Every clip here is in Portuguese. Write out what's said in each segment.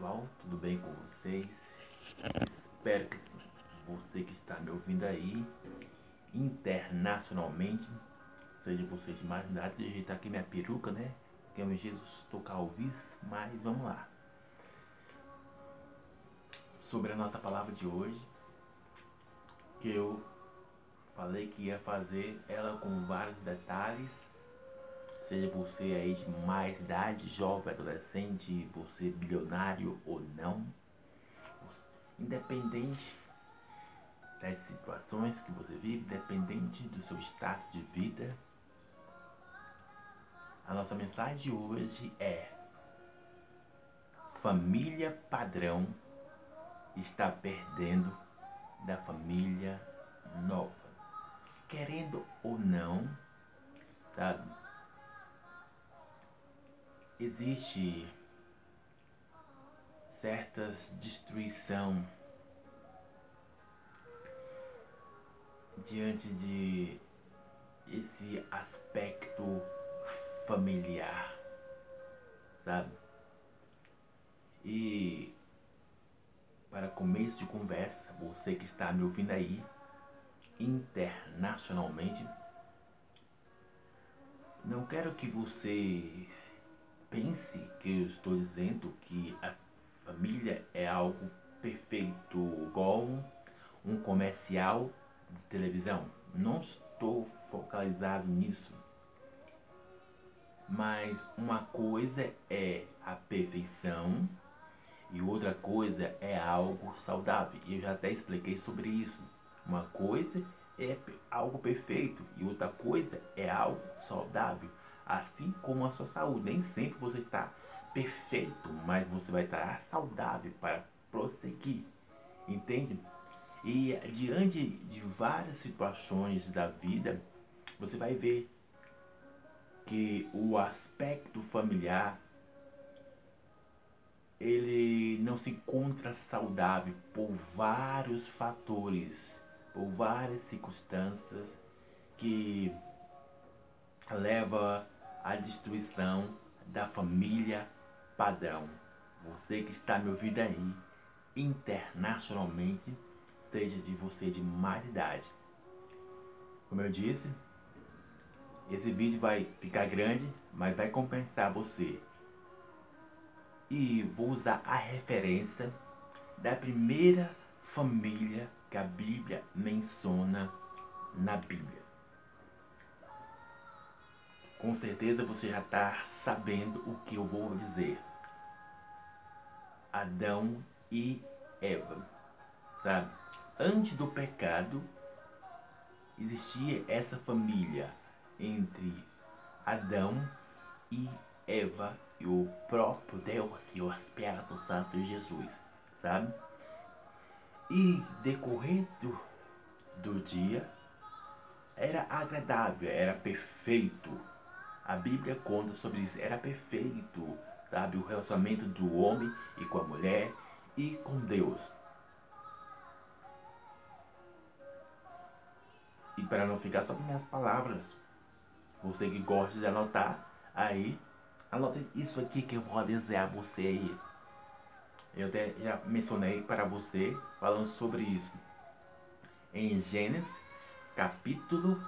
pessoal, tudo bem com vocês? Espero que sim. Você que está me ouvindo aí internacionalmente, seja você de mais idade, eu ajeitar aqui minha peruca, né? Que é o Jesus tocar vice, mas vamos lá. Sobre a nossa palavra de hoje, que eu falei que ia fazer ela com vários detalhes seja você aí de mais idade, jovem, adolescente, você bilionário ou não, independente das situações que você vive, independente do seu estado de vida, a nossa mensagem de hoje é: família padrão está perdendo da família nova. Querendo ou não, sabe? Existe certas destruição diante de esse aspecto familiar, sabe? E para começo de conversa, você que está me ouvindo aí internacionalmente, não quero que você pense que eu estou dizendo que a família é algo perfeito, igual um, comercial de televisão. Não estou focalizado nisso. Mas uma coisa é a perfeição e outra coisa é algo saudável. E eu já até expliquei sobre isso. Uma coisa é algo perfeito e outra coisa é algo saudável assim como a sua saúde. Nem sempre você está perfeito, mas você vai estar saudável para prosseguir. Entende? E diante de várias situações da vida, você vai ver que o aspecto familiar ele não se encontra saudável por vários fatores, por várias circunstâncias que leva à destruição da família padrão. Você que está me ouvindo aí internacionalmente, seja de você de mais idade. Como eu disse, esse vídeo vai ficar grande, mas vai compensar você. E vou usar a referência da primeira família que a Bíblia menciona na Bíblia com certeza você já está sabendo o que eu vou dizer. Adão e Eva, sabe? Antes do pecado, existia essa família entre Adão e Eva e o próprio Deus e o Espírito Santo Jesus, sabe? E decorrer do, do dia era agradável, era perfeito, a Bíblia conta sobre isso. Era perfeito, sabe? O relacionamento do homem e com a mulher e com Deus. E para não ficar só com minhas palavras, você que gosta de anotar, aí, anote isso aqui que eu vou dizer a você aí. Eu até já mencionei para você falando sobre isso. Em Gênesis, capítulo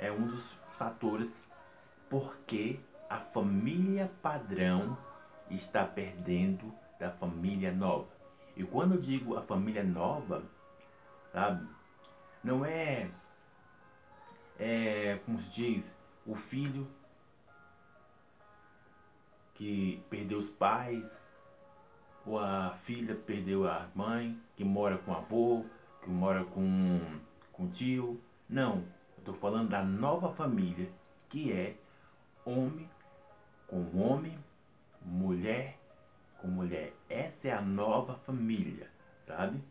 é um dos fatores porque a família padrão está perdendo da família nova. E quando eu digo a família nova, sabe, não é, é como se diz, o filho que perdeu os pais, ou a filha perdeu a mãe, que mora com o avô, que mora com, com o tio. Não, Estou falando da nova família, que é homem com homem, mulher com mulher. Essa é a nova família, sabe?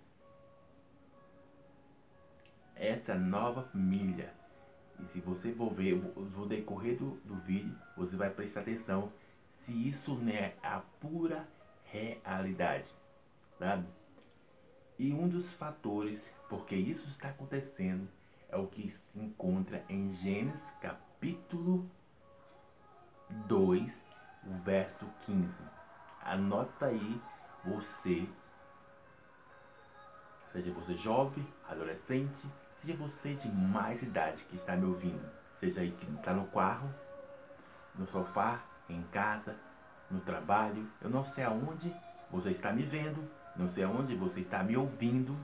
Essa é a nova família. E se você for ver no decorrer do, do vídeo, você vai prestar atenção se isso não é a pura realidade, sabe? E um dos fatores porque isso está acontecendo é o que se encontra em Gênesis capítulo 2, verso 15. Anota aí você, seja você jovem, adolescente, seja você de mais idade que está me ouvindo, seja aí que está no carro, no sofá, em casa, no trabalho, eu não sei aonde você está me vendo, não sei aonde você está me ouvindo,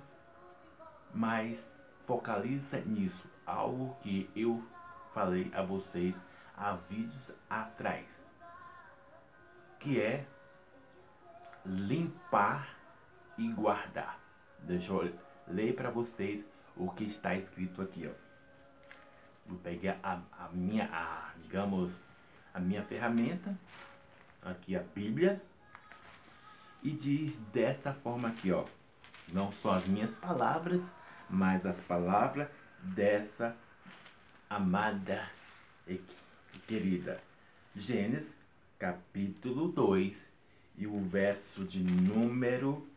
mas focaliza nisso, algo que eu falei a vocês há vídeos atrás, que é limpar e guardar. Deixa eu ler para vocês o que está escrito aqui, ó. Vou pegar a, a minha, a, digamos, a minha ferramenta, aqui a Bíblia, e diz dessa forma aqui, ó. Não só as minhas palavras, mas as palavras dessa amada e querida. Gênesis, capítulo 2, e o verso de número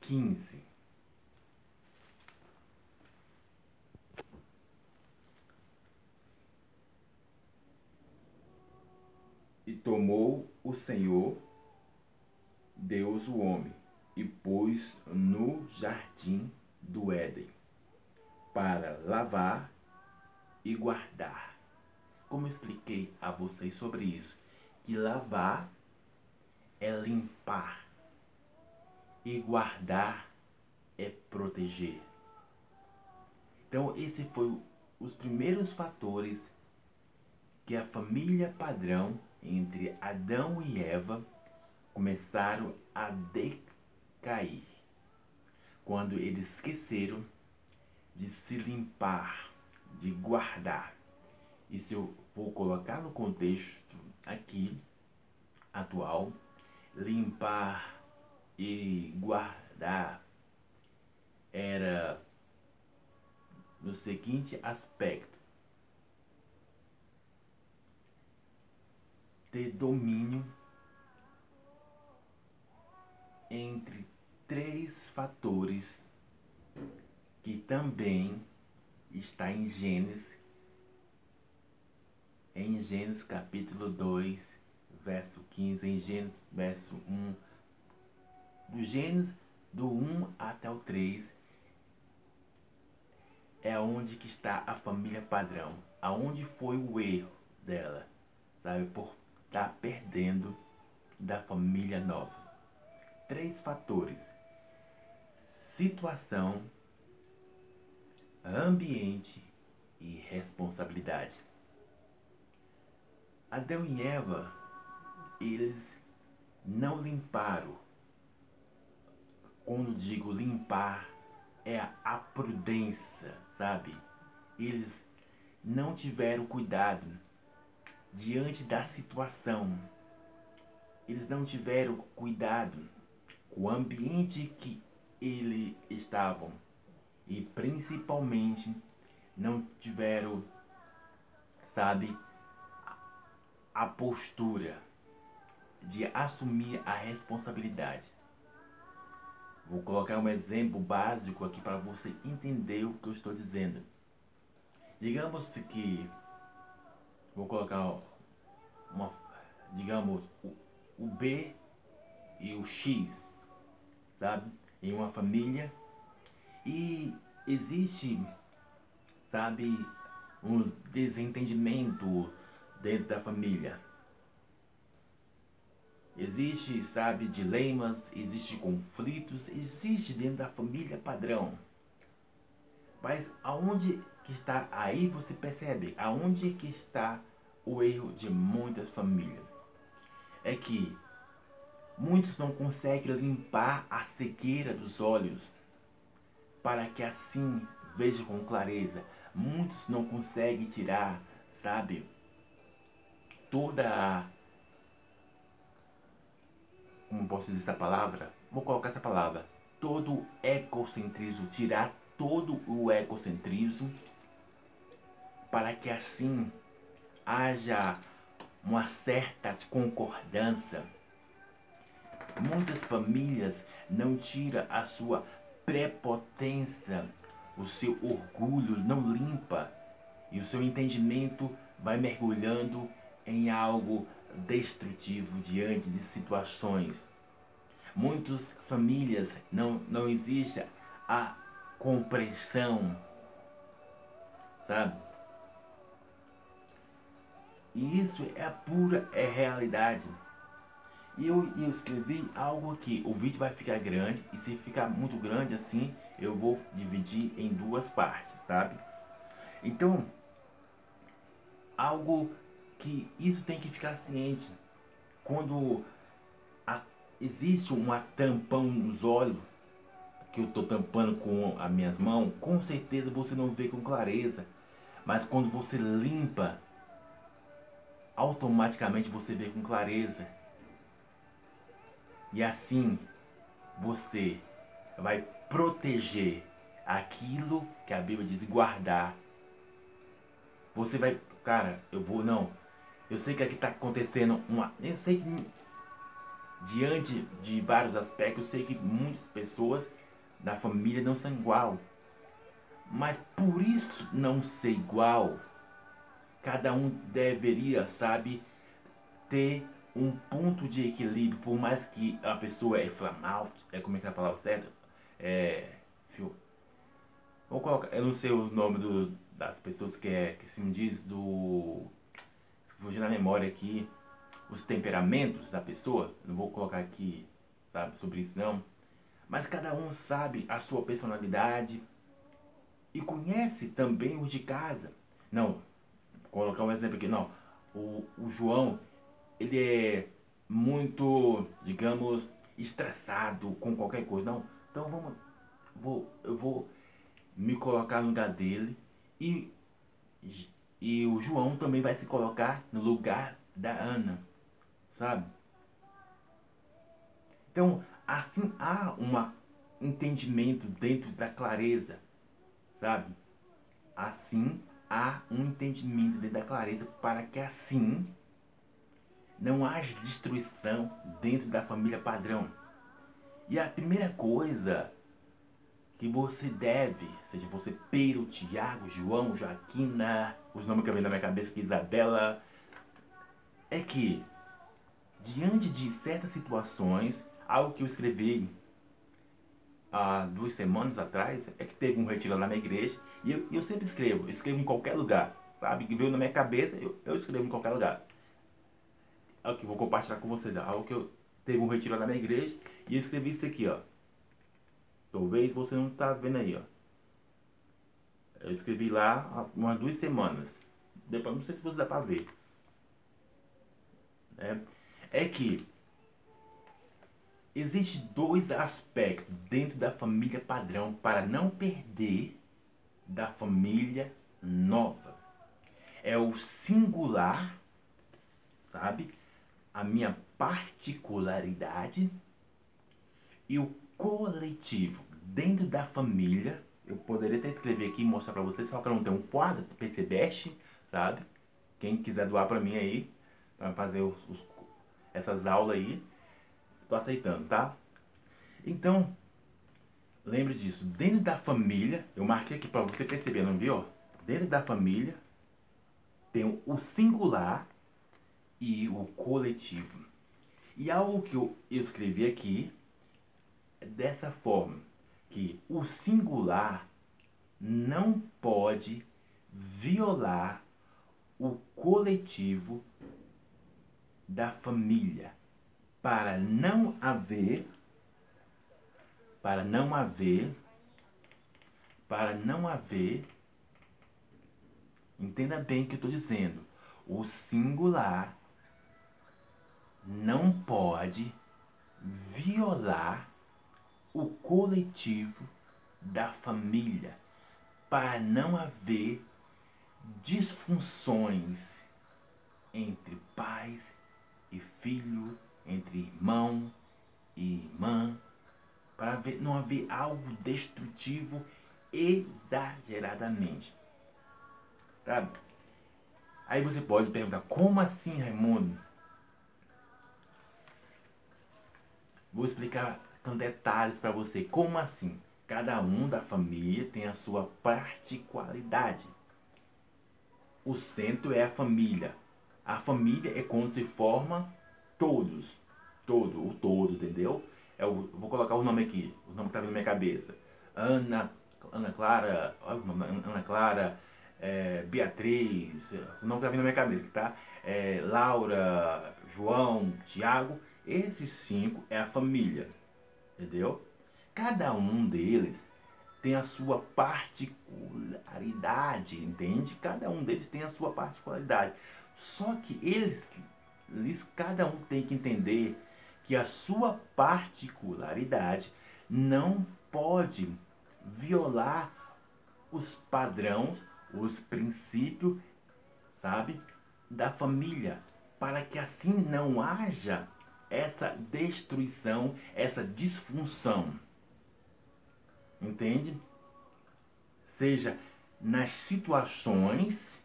15. E tomou o Senhor, Deus, o homem, e pôs no jardim do Éden, para lavar e guardar. Como eu expliquei a vocês sobre isso, que lavar é limpar e guardar é proteger. Então, esse foi os primeiros fatores que a família padrão entre Adão e Eva começaram a decair quando eles esqueceram de se limpar, de guardar. E se eu vou colocar no contexto aqui atual, limpar e guardar era no seguinte aspecto: ter domínio entre três fatores que também está em Gênesis, em Gênesis capítulo 2, verso 15, em Gênesis, verso 1. Do Gênesis, do 1 até o 3, é onde que está a família padrão. Aonde foi o erro dela, sabe? Por estar tá perdendo da família nova. Três fatores: situação, ambiente e responsabilidade. Adão e Eva eles não limparam. Quando digo limpar, é a prudência, sabe? Eles não tiveram cuidado diante da situação. Eles não tiveram cuidado com o ambiente que eles estavam. E principalmente não tiveram, sabe, a postura de assumir a responsabilidade. Vou colocar um exemplo básico aqui para você entender o que eu estou dizendo. Digamos que vou colocar uma, digamos, o, o B e o X, sabe, em uma família e existe, sabe, uns desentendimento dentro da família. Existe, sabe, dilemas, existe conflitos, existe dentro da família padrão. Mas aonde que está aí você percebe aonde que está o erro de muitas famílias? É que muitos não conseguem limpar a cegueira dos olhos para que assim vejam com clareza. Muitos não conseguem tirar, sabe, toda a como posso dizer essa palavra? Vou colocar essa palavra. Todo o ecocentrismo, tirar todo o ecocentrismo para que assim haja uma certa concordância. Muitas famílias não tiram a sua prepotência, o seu orgulho não limpa e o seu entendimento vai mergulhando em algo destrutivo diante de situações muitas famílias não, não existe a compreensão, sabe? E isso é a pura é realidade. E eu, eu escrevi algo aqui. O vídeo vai ficar grande e se ficar muito grande assim, eu vou dividir em duas partes, sabe? Então, algo que isso tem que ficar ciente. Quando a, existe uma tampão nos olhos, que eu estou tampando com as minhas mãos, com certeza você não vê com clareza. Mas quando você limpa, automaticamente você vê com clareza. E assim você vai proteger aquilo que a Bíblia diz guardar. Você vai, cara, eu vou não. Eu sei que aqui está acontecendo uma, eu sei que diante de vários aspectos, eu sei que muitas pessoas da família não são igual. Mas por isso não ser igual, cada um deveria, sabe, ter um ponto de equilíbrio, por mais que a pessoa é flamal, é como é que é a palavra certa? É. Fio, vou colocar, eu não sei o nome do, das pessoas que é que se me diz do. Fugir na memória aqui, os temperamentos da pessoa, não vou colocar aqui, sabe, sobre isso não. Mas cada um sabe a sua personalidade e conhece também os de casa. Não, vou colocar um exemplo aqui, não. O, o João, ele é muito, digamos, estressado com qualquer coisa. Não, então vamos, vou, eu vou me colocar no lugar dele e, e o João também vai se colocar no lugar da Ana, sabe? Então, assim há um entendimento dentro da clareza, sabe? Assim há um entendimento dentro da clareza para que assim não haja destruição dentro da família padrão. E a primeira coisa que você deve, seja você Pedro, Tiago, João, Joaquina, os nomes que vem na minha cabeça aqui, Isabela, é que diante de certas situações, algo que eu escrevi há duas semanas atrás, é que teve um retiro lá na minha igreja, e eu, eu sempre escrevo, escrevo em qualquer lugar, sabe? Que veio na minha cabeça, eu, eu escrevo em qualquer lugar aqui, vou compartilhar com vocês, algo que eu teve um retiro lá na minha igreja e eu escrevi isso aqui, ó. Talvez você não tá vendo aí, ó. Eu escrevi lá há umas duas semanas. Depois não sei se você dá para ver. É, é que existe dois aspectos dentro da família padrão para não perder da família nova. É o singular, sabe? A minha particularidade e o coletivo dentro da família. Eu poderia até escrever aqui e mostrar para vocês, só que eu não tenho um quadro, PC Best, sabe? Quem quiser doar para mim aí, para fazer os, os, essas aulas aí, tô aceitando, tá? Então, lembre disso, dentro da família, eu marquei aqui para você perceber, não viu? Dentro da família tem o singular e o coletivo. E algo que eu, escrevi aqui é dessa forma, que o singular não pode violar o coletivo da família para não haver para não haver para não haver entenda bem o que eu estou dizendo o singular não pode violar o coletivo da família para não haver disfunções entre pais e filho, entre irmão e irmã, para não haver algo destrutivo exageradamente. Sabe? Aí você pode perguntar, como assim, Raimundo? Vou explicar com detalhes para você. Como assim? Cada um da família tem a sua particularidade. O centro é a família. A família é quando se forma todos. Todo, o todo, entendeu? é o, vou colocar o nome aqui, o nome que tá na minha cabeça. Ana, Ana Clara, Ana Clara, é, Beatriz, o nome que tá vindo na minha cabeça, tá? É, Laura, João, Tiago, esses cinco é a família, entendeu? Cada um deles tem a sua particularidade, entende? Cada um deles tem a sua particularidade. Só que eles, eles cada um tem que entender que a sua particularidade não pode violar os padrões, os princípios, sabe, da família, para que assim não haja essa destruição, essa disfunção. Entende? Seja nas situações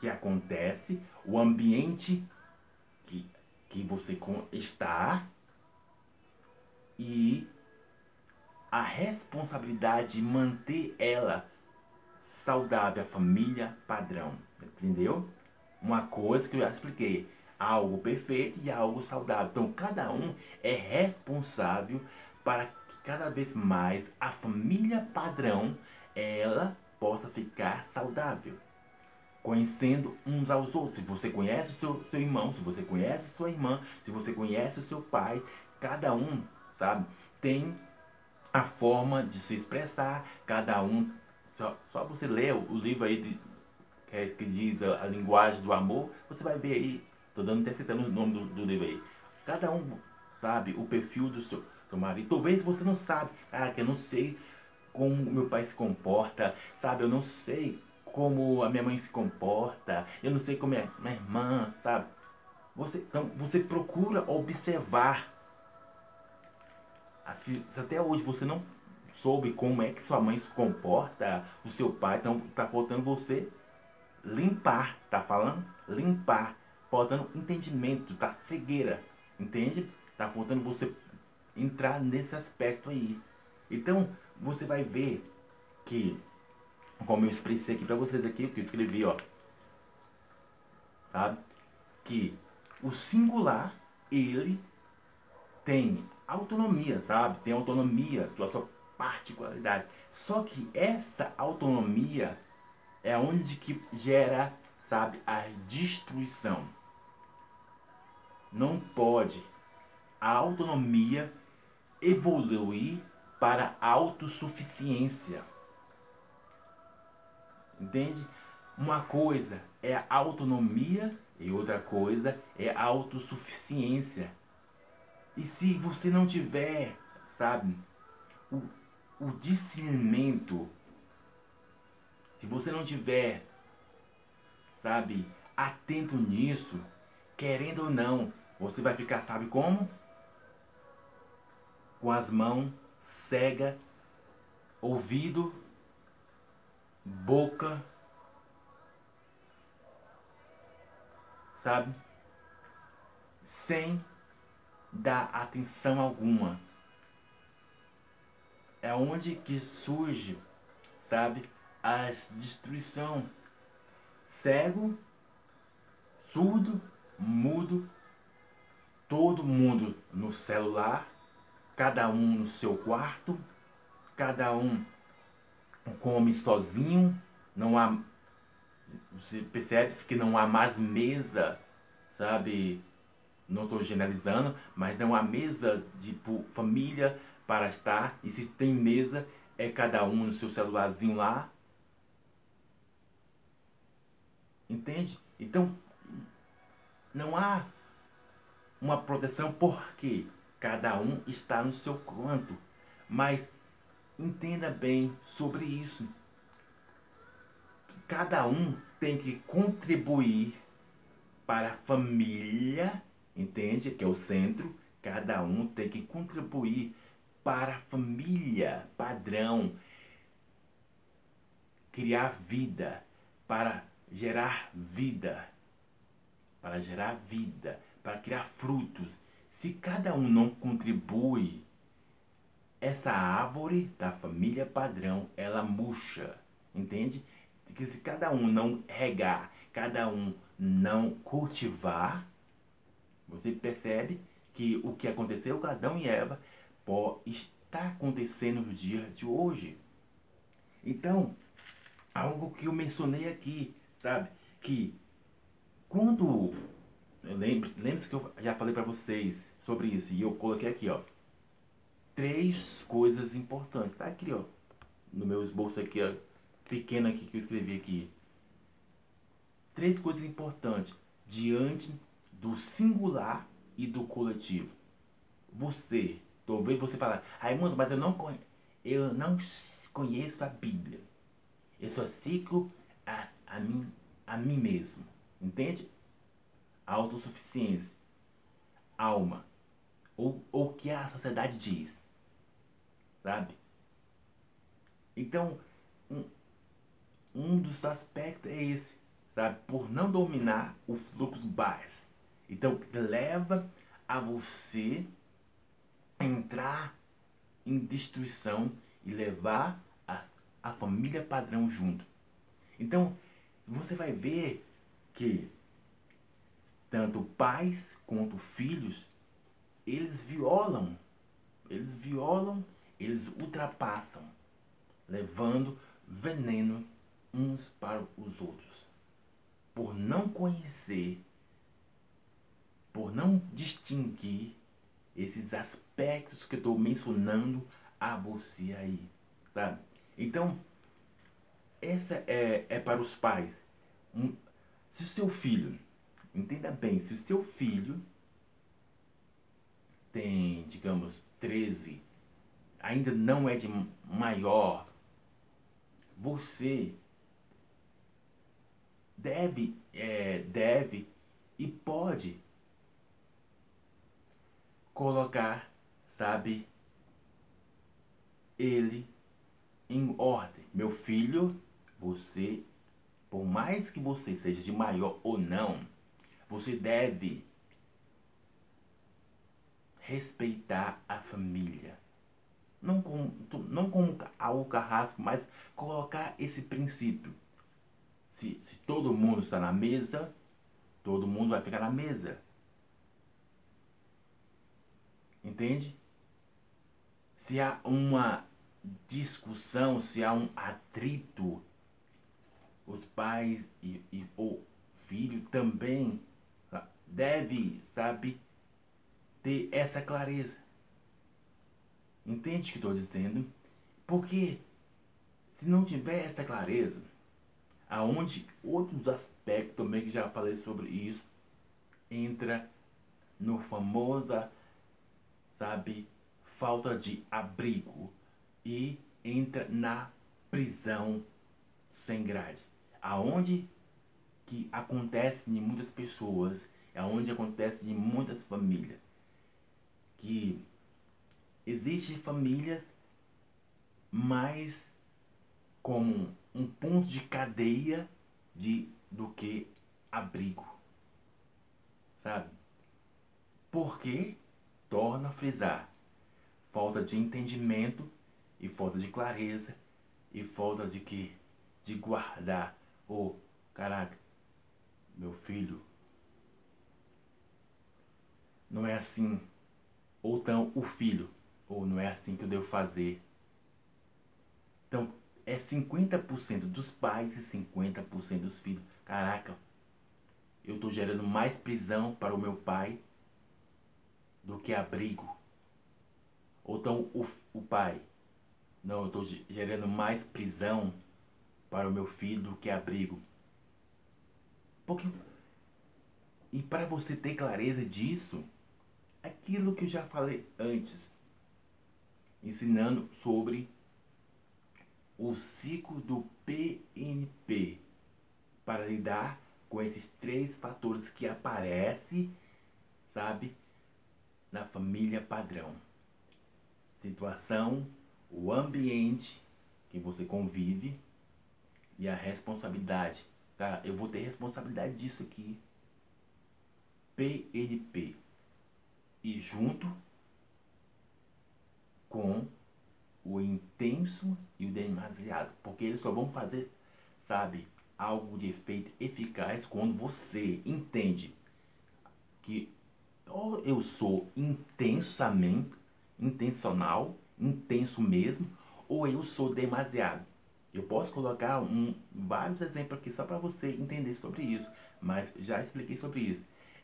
que acontece, o ambiente que, que você está e a responsabilidade de manter ela saudável, a família padrão. Entendeu? Uma coisa que eu já expliquei, algo perfeito e algo saudável. Então cada um é responsável para cada vez mais a família padrão ela possa ficar saudável. Conhecendo uns aos outros. Se você conhece o seu, seu irmão, se você conhece sua irmã, se você conhece o seu pai, cada um, sabe, tem a forma de se expressar, cada um. Só, só você ler o, livro aí de, que, que diz a, a, linguagem do amor, você vai ver aí. Tô dando até citando o nome do, do livro aí. Cada um sabe o perfil do seu, seu marido. Talvez você não sabe, que eu não sei como meu pai se comporta, sabe? Eu não sei como a minha mãe se comporta, eu não sei como é minha irmã, sabe? Você, então, você procura observar. Assim, se até hoje você não soube como é que sua mãe se comporta, o seu pai, então tá faltando você limpar, tá falando? Limpar, faltando entendimento, tá cegueira, entende? Tá faltando você entrar nesse aspecto aí. Então, você vai ver que, como eu expressei aqui para vocês aqui, o que eu escrevi, ó, sabe? Que o singular, ele tem autonomia, sabe? Tem autonomia, a sua particularidade. Só que essa autonomia é onde que gera, sabe, a destruição. Não pode a autonomia evoluir para autossuficiência. Entende? Uma coisa é a autonomia e outra coisa é a autossuficiência. E se você não tiver, sabe, o, o discernimento, se você não tiver, sabe, atento nisso, querendo ou não, você vai ficar, sabe como? com as mãos cega, ouvido, boca, sabe? Sem dar atenção alguma. É onde que surge, sabe, a destruição. Cego, surdo, mudo, todo mundo no celular, cada um no seu quarto, cada um come sozinho, não há você percebe que não há mais mesa, sabe? Não estou generalizando, mas não há mesa de tipo, família para estar. E se tem mesa, é cada um no seu celularzinho lá. Entende? Então, não há uma proteção por quê? Cada um está no seu canto. Mas entenda bem sobre isso. Cada um tem que contribuir para a família, entende? Que é o centro. Cada um tem que contribuir para a família padrão. Criar vida, para gerar vida. Para gerar vida, para criar frutos. Se cada um não contribui, essa árvore da família padrão, ela murcha, entende? Que se cada um não regar, cada um não cultivar, você percebe que o que aconteceu com Adão e Eva está acontecendo nos dias de hoje. Então, algo que eu mencionei aqui, sabe? Que quando. Lembre-se que eu já falei para vocês sobre isso. E eu coloquei aqui, ó. Três coisas importantes. Tá aqui, ó. No meu esboço aqui, ó. Pequeno aqui que eu escrevi aqui. Três coisas importantes diante do singular e do coletivo. Você, talvez você fale, Raimundo, mas eu não, eu não conheço a Bíblia. Eu só sigo a, a, mim, a mim mesmo. Entende? Autossuficiência. Alma. Ou o que a sociedade diz. Sabe? Então, um, um dos aspectos é esse sabe? Por não dominar o fluxo baixo. Então, leva a você entrar em destruição e levar a, a família padrão junto. Então, você vai ver que tanto pais quanto filhos, eles violam, eles violam, eles ultrapassam, levando veneno uns para os outros por não conhecer, por não distinguir esses aspectos que eu estou mencionando a você aí, sabe? Então, essa é, é para os pais. Um, se o seu filho, entenda bem, se o seu filho tem, digamos, 13, ainda não é de maior, você deve, é, deve e pode colocar, sabe, ele em ordem. Meu filho, você, por mais que você seja de maior ou não, você deve respeitar a família. Não como, não como o carrasco, mas colocar esse princípio. Se, se todo mundo está na mesa, todo mundo vai ficar na mesa. Entende? Se há uma discussão, se há um atrito, os pais e, e o filho também deve, sabe, ter essa clareza. Entende o que estou dizendo? Porque se não tiver essa clareza, aonde outros aspectos também que já falei sobre isso entra no famosa sabe falta de abrigo e entra na prisão sem grade aonde que acontece em muitas pessoas aonde acontece em muitas famílias. Que existem famílias mais como um ponto de cadeia de, do que abrigo. Sabe? Porque torna a frisar. Falta de entendimento e falta de clareza e falta de que de guardar. O oh, caraca, meu filho não é assim ou então o filho ou não é assim que eu devo fazer. Então é 50% dos pais e 50% dos filhos. Caraca, eu estou gerando mais prisão para o meu pai do que abrigo. Ou então o, o pai, não, eu estou gerando mais prisão para o meu filho do que abrigo. Porque, e para você ter clareza disso, aquilo que eu já falei antes, ensinando sobre o ciclo do PNP para lidar com esses três fatores que aparecem, sabe, na família padrão. Situação, o ambiente que você convive e a responsabilidade. Cara, eu vou ter responsabilidade disso aqui. PNP. E junto com o intenso e o demasiado, porque eles só vão fazer, sabe, algo de efeito eficaz quando você entende que eu sou intensamente, intencional, intenso mesmo, ou eu sou demasiado. Eu posso colocar um, vários exemplos aqui só para você entender sobre isso, mas já expliquei sobre isso.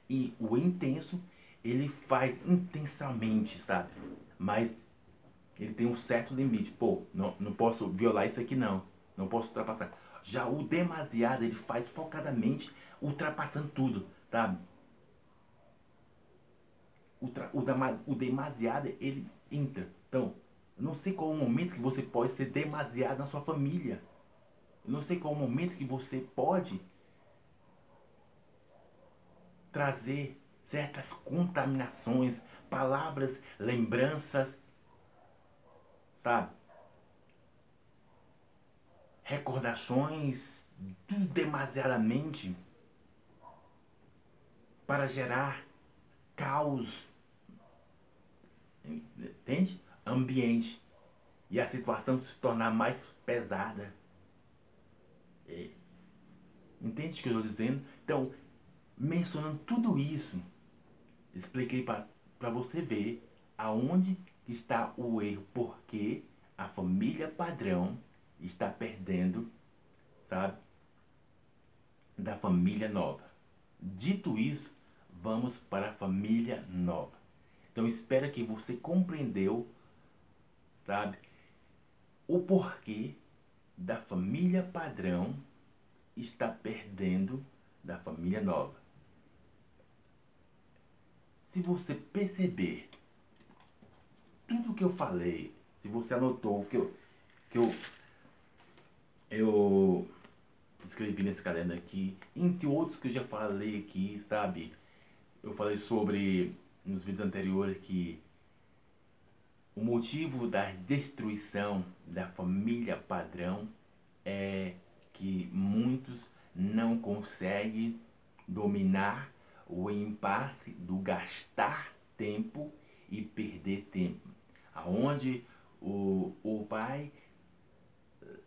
E o intenso, ele faz intensamente, sabe? Mas ele tem um certo limite. Pô, não, não posso violar isso aqui não. Não posso ultrapassar. Já o demasiado, ele faz focadamente, ultrapassando tudo, sabe? O, o, o demasiado, ele entra. Então, eu não sei qual o momento que você pode ser demasiado na sua família. Eu não sei qual o momento que você pode trazer certas contaminações, palavras, lembranças, sabe? Recordações tudo demasiadamente para gerar caos. Entende? ambiente e a situação se tornar mais pesada. É. Entende o que eu estou dizendo? Então, mencionando tudo isso, expliquei para você ver aonde está o erro, porque a família padrão está perdendo, sabe, da família nova. Dito isso, vamos para a família nova. Então, espero que você compreendeu sabe? O porquê da família padrão está perdendo da família nova. Se você perceber tudo que eu falei, se você anotou que eu, que eu, eu escrevi nesse caderno aqui, entre outros que eu já falei aqui, sabe? Eu falei sobre nos vídeos anteriores que o motivo da destruição da família padrão é que muitos não conseguem dominar o impasse do gastar tempo e perder tempo. Aonde o, o pai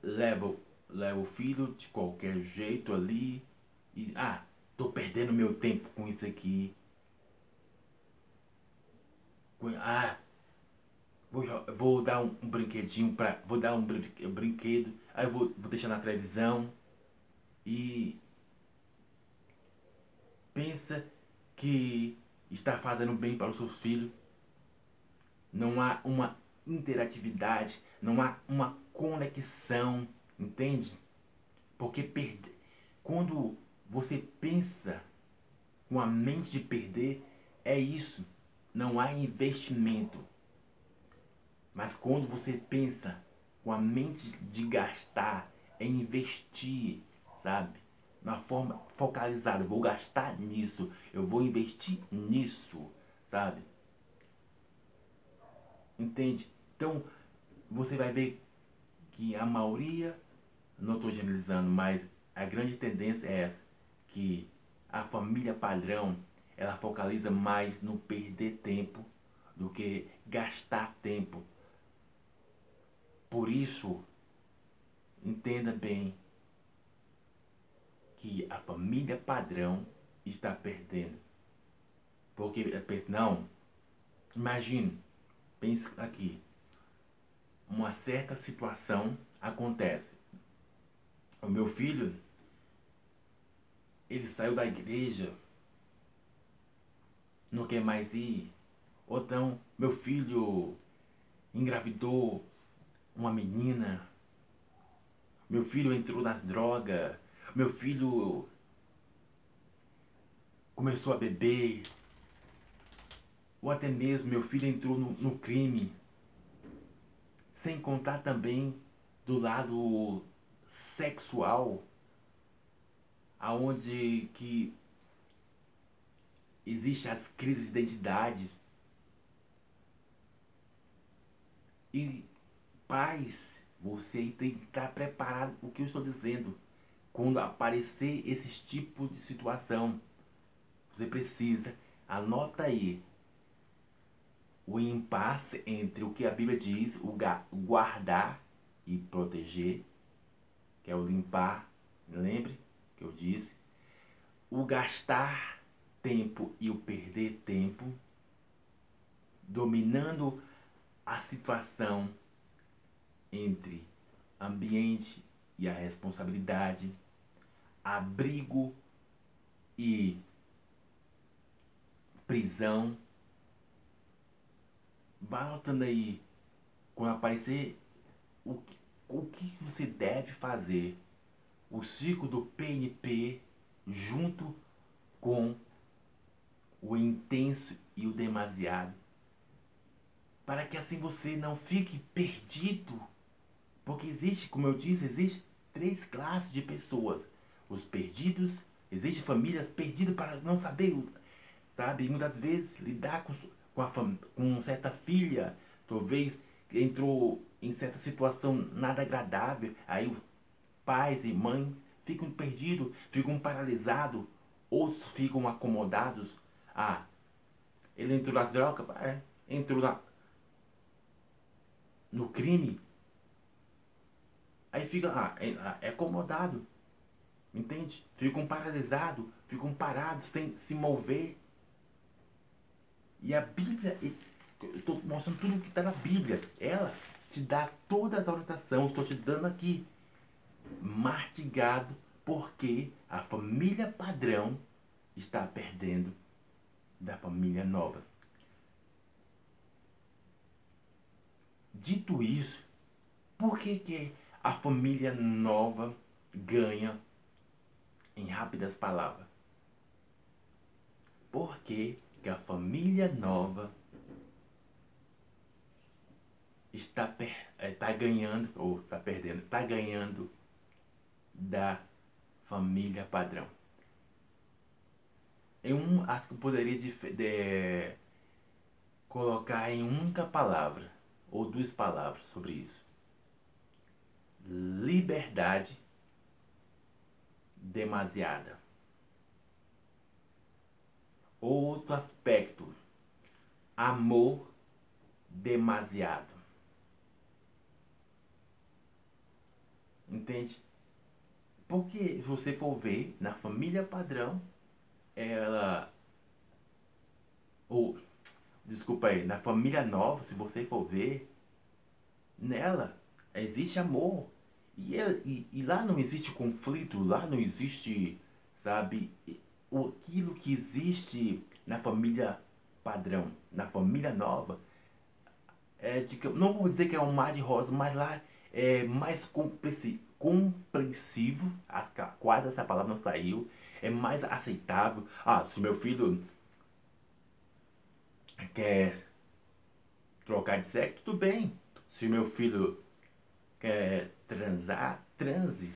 leva, leva o filho de qualquer jeito ali e ah, tô perdendo meu tempo com isso aqui. Ah, vou, vou dar um, um brinquedinho para vou dar um, brinquedo, aí vou, vou deixar na televisão e pensa que está fazendo bem para os seus filhos. Não há uma interatividade, não há uma conexão, entende? Porque perde... quando você pensa com a mente de perder, é isso. Não há investimento. Mas quando você pensa com a mente de gastar, é investir, sabe? Na forma focalizada, vou gastar nisso, eu vou investir nisso, sabe? Entende? Então, você vai ver que a maioria, não estou generalizando, mas a grande tendência é essa, que a família padrão, ela focaliza mais no perder tempo do que gastar tempo por isso, entenda bem que a família padrão está perdendo. Porque pensa, não, imagine, pense aqui, uma certa situação acontece. O meu filho, ele saiu da igreja, não quer mais ir. Ou então, meu filho engravidou uma menina. Meu filho entrou na droga. Meu filho começou a beber. Ou até mesmo meu filho entrou no, no crime. Sem contar também do lado sexual, aonde que existe as crises de identidade. E Pais, você tem que estar preparado o que eu estou dizendo. Quando aparecer esses tipos de situação, você precisa, anota aí, o impasse entre o que a Bíblia diz, o guardar e proteger, que é o limpar, lembre que eu disse, o gastar tempo e o perder tempo, dominando a situação entre ambiente e a responsabilidade, abrigo e prisão. Vai anotando aí, quando aparecer o que, o que você deve fazer. O ciclo do PNP junto com o intenso e o demasiado. Para que assim você não fique perdido. Porque existe, como eu disse, existe três classes de pessoas. Os perdidos, existem famílias perdidas para não saber, sabe? muitas vezes lidar com, com, a, com certa filha, talvez entrou em certa situação nada agradável, aí pais e mães ficam perdidos, ficam paralisados, outros ficam acomodados. Ah, ele entrou nas drogas, é, entrou na, no crime, Aí fica, ah, é, ah, é acomodado. Entende? Ficam paralisados, ficam parados sem se mover. E a Bíblia, eu estou mostrando tudo que está na Bíblia. Ela te dá todas as orientações, estou te dando aqui. Martigado, porque a família padrão está perdendo da família nova. Dito isso, por que, que a família nova ganha em rápidas palavras. Por que, a família nova está, está ganhando, ou está perdendo, está ganhando da família padrão? Em um, acho que eu poderia de, de, colocar em única palavra, ou duas palavras sobre isso liberdade demasiada. Outro aspecto, amor demasiado. Entende? Porque se você for ver na família padrão, ela ou desculpa aí, na família nova, se você for ver, nela Existe amor. E, e, e lá não existe conflito, lá não existe, sabe, aquilo que existe na família padrão, na família nova. É de, não vou dizer que é um mar de rosa, mas lá é mais compreensivo, quase essa palavra não saiu, é mais aceitável. Ah, se meu filho quer trocar de sexo, tudo bem. Se meu filho quer transar, transe,